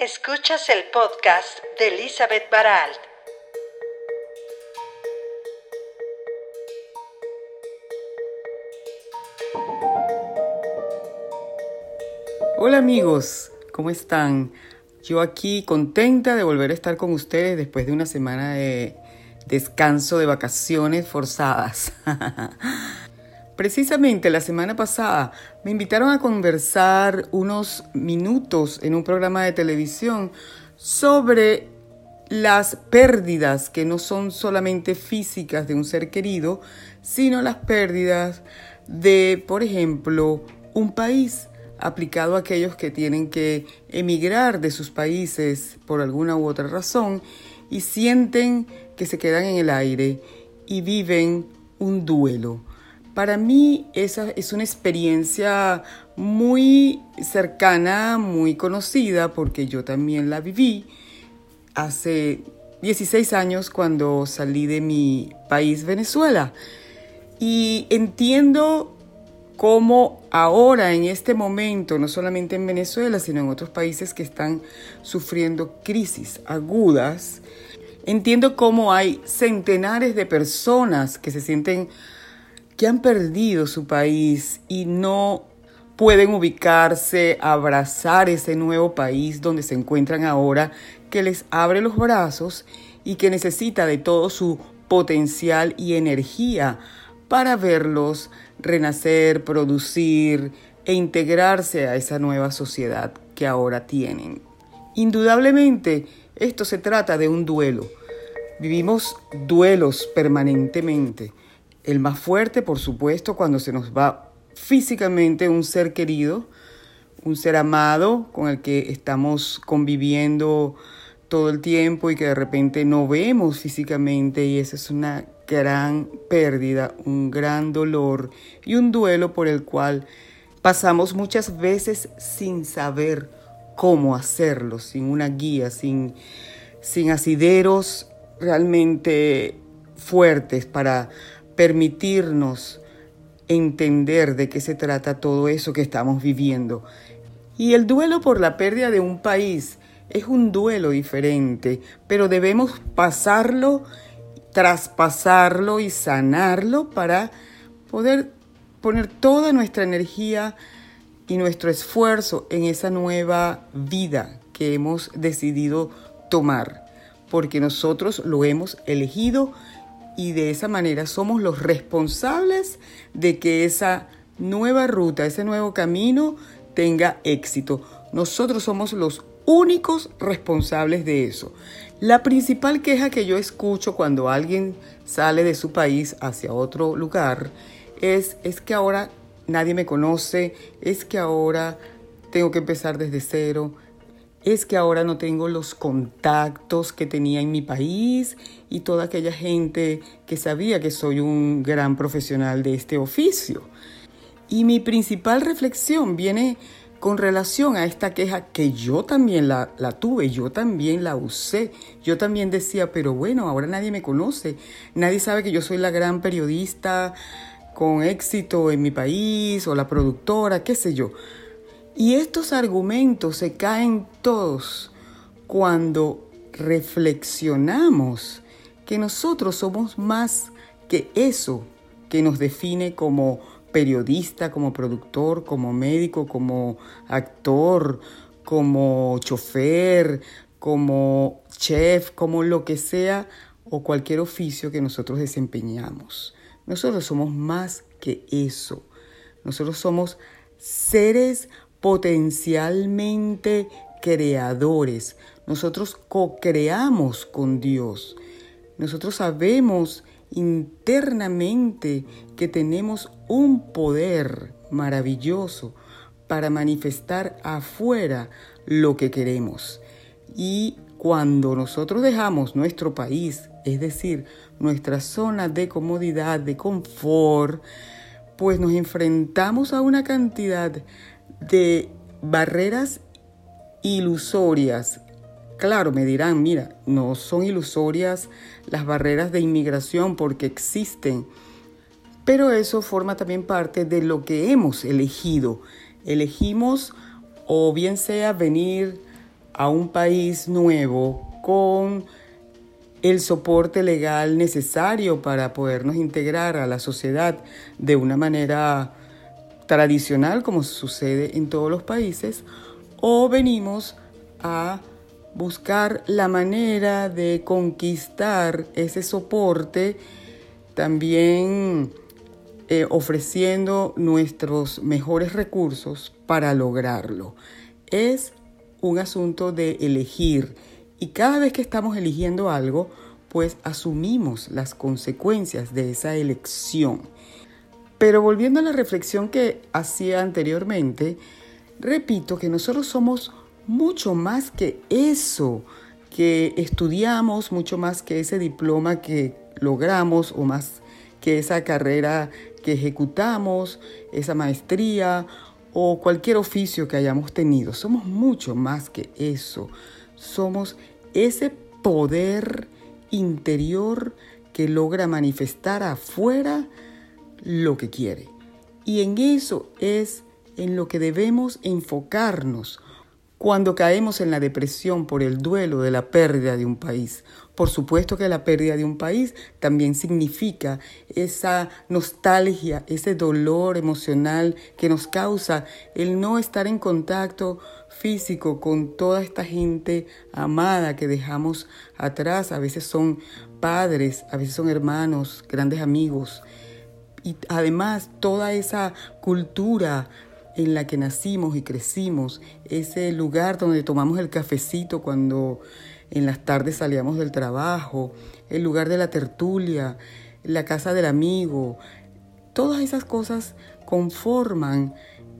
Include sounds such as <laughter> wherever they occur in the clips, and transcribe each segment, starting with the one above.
Escuchas el podcast de Elizabeth Baralt. Hola amigos, ¿cómo están? Yo aquí contenta de volver a estar con ustedes después de una semana de descanso de vacaciones forzadas. <laughs> Precisamente la semana pasada me invitaron a conversar unos minutos en un programa de televisión sobre las pérdidas que no son solamente físicas de un ser querido, sino las pérdidas de, por ejemplo, un país aplicado a aquellos que tienen que emigrar de sus países por alguna u otra razón y sienten que se quedan en el aire y viven un duelo. Para mí esa es una experiencia muy cercana, muy conocida, porque yo también la viví hace 16 años cuando salí de mi país, Venezuela. Y entiendo cómo ahora, en este momento, no solamente en Venezuela, sino en otros países que están sufriendo crisis agudas, entiendo cómo hay centenares de personas que se sienten que han perdido su país y no pueden ubicarse, abrazar ese nuevo país donde se encuentran ahora, que les abre los brazos y que necesita de todo su potencial y energía para verlos renacer, producir e integrarse a esa nueva sociedad que ahora tienen. Indudablemente, esto se trata de un duelo. Vivimos duelos permanentemente el más fuerte, por supuesto, cuando se nos va físicamente un ser querido, un ser amado con el que estamos conviviendo todo el tiempo y que de repente no vemos físicamente y esa es una gran pérdida, un gran dolor y un duelo por el cual pasamos muchas veces sin saber cómo hacerlo, sin una guía, sin, sin asideros realmente fuertes para permitirnos entender de qué se trata todo eso que estamos viviendo. Y el duelo por la pérdida de un país es un duelo diferente, pero debemos pasarlo, traspasarlo y sanarlo para poder poner toda nuestra energía y nuestro esfuerzo en esa nueva vida que hemos decidido tomar, porque nosotros lo hemos elegido y de esa manera somos los responsables de que esa nueva ruta, ese nuevo camino tenga éxito. Nosotros somos los únicos responsables de eso. La principal queja que yo escucho cuando alguien sale de su país hacia otro lugar es, es que ahora nadie me conoce, es que ahora tengo que empezar desde cero, es que ahora no tengo los contactos que tenía en mi país y toda aquella gente que sabía que soy un gran profesional de este oficio. Y mi principal reflexión viene con relación a esta queja que yo también la, tuve, yo también la usé, yo también decía, pero bueno, ahora nadie me conoce, nadie sabe que yo soy la gran periodista con éxito en mi país o la productora, qué sé yo. Y estos argumentos se caen todos cuando reflexionamos que nosotros somos más que eso que nos define como periodista, como productor, como médico, como actor, como chofer, como chef, como lo que sea o cualquier oficio que nosotros desempeñamos. Nosotros somos más que eso. Nosotros somos seres potencialmente creadores. Nosotros co-creamos con Dios. Nosotros sabemos internamente que tenemos un poder maravilloso para manifestar afuera lo que queremos. Y cuando nosotros dejamos nuestro país, es decir, nuestra zona de comodidad, de confort, pues nos enfrentamos a una cantidad de barreras ilusorias. Claro, me dirán, mira, no son ilusorias las barreras de inmigración porque existen, pero eso forma también parte de lo que hemos elegido. Elegimos o bien sea venir a un país nuevo con el soporte legal necesario para podernos integrar a la sociedad de una manera tradicional como sucede en todos los países, o venimos a buscar la manera de conquistar ese soporte, también eh, ofreciendo nuestros mejores recursos para lograrlo. Es un asunto de elegir y cada vez que estamos eligiendo algo, pues asumimos las consecuencias de esa elección. Pero volviendo a la reflexión que hacía anteriormente, repito que nosotros somos mucho más que eso que estudiamos, mucho más que ese diploma que logramos o más que esa carrera que ejecutamos, esa maestría o cualquier oficio que hayamos tenido. Somos mucho más que eso. Somos ese poder interior que logra manifestar afuera lo que quiere. Y en eso es en lo que debemos enfocarnos cuando caemos en la depresión por el duelo de la pérdida de un país. Por supuesto que la pérdida de un país también significa esa nostalgia, ese dolor emocional que nos causa el no estar en contacto físico con toda esta gente amada que dejamos atrás. A veces son padres, a veces son hermanos, grandes amigos. Y además toda esa cultura en la que nacimos y crecimos, ese lugar donde tomamos el cafecito cuando en las tardes salíamos del trabajo, el lugar de la tertulia, la casa del amigo, todas esas cosas conforman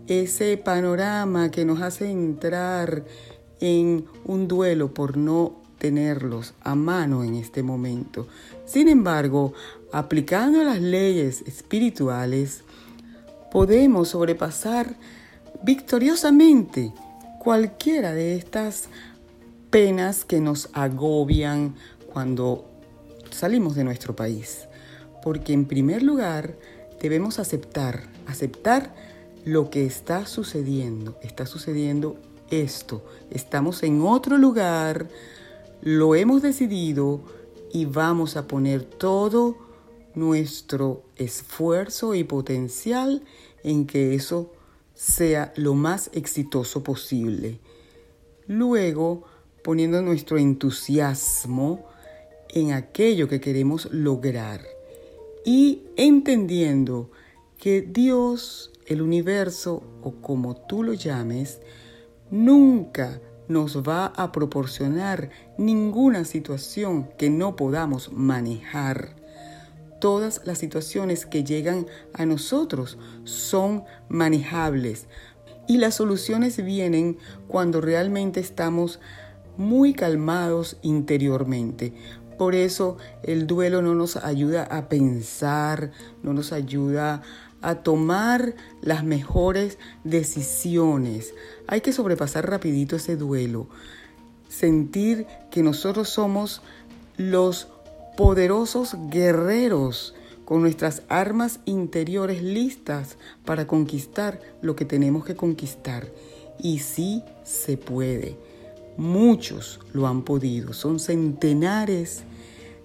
ese panorama que nos hace entrar en un duelo por no tenerlos a mano en este momento. Sin embargo, aplicando las leyes espirituales, podemos sobrepasar victoriosamente cualquiera de estas penas que nos agobian cuando salimos de nuestro país. Porque en primer lugar debemos aceptar, aceptar lo que está sucediendo. Está sucediendo esto. Estamos en otro lugar, lo hemos decidido y vamos a poner todo nuestro esfuerzo y potencial en que eso sea lo más exitoso posible. Luego, poniendo nuestro entusiasmo en aquello que queremos lograr y entendiendo que Dios, el universo o como tú lo llames, nunca nos va a proporcionar ninguna situación que no podamos manejar todas las situaciones que llegan a nosotros son manejables y las soluciones vienen cuando realmente estamos muy calmados interiormente. Por eso el duelo no nos ayuda a pensar, no nos ayuda a tomar las mejores decisiones. Hay que sobrepasar rapidito ese duelo. Sentir que nosotros somos los poderosos guerreros con nuestras armas interiores listas para conquistar lo que tenemos que conquistar. Y sí se puede. Muchos lo han podido. Son centenares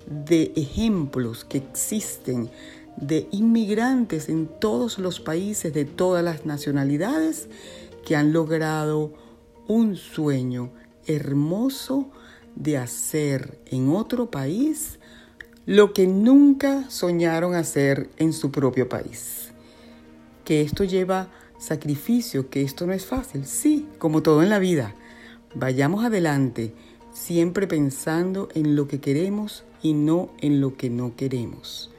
de ejemplos que existen de inmigrantes en todos los países de todas las nacionalidades que han logrado un sueño hermoso de hacer en otro país lo que nunca soñaron hacer en su propio país. Que esto lleva sacrificio, que esto no es fácil, sí, como todo en la vida. Vayamos adelante, siempre pensando en lo que queremos y no en lo que no queremos.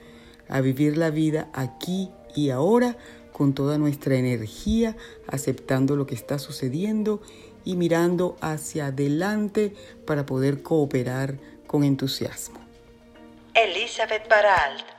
A vivir la vida aquí y ahora con toda nuestra energía, aceptando lo que está sucediendo y mirando hacia adelante para poder cooperar con entusiasmo. Elizabeth Baralt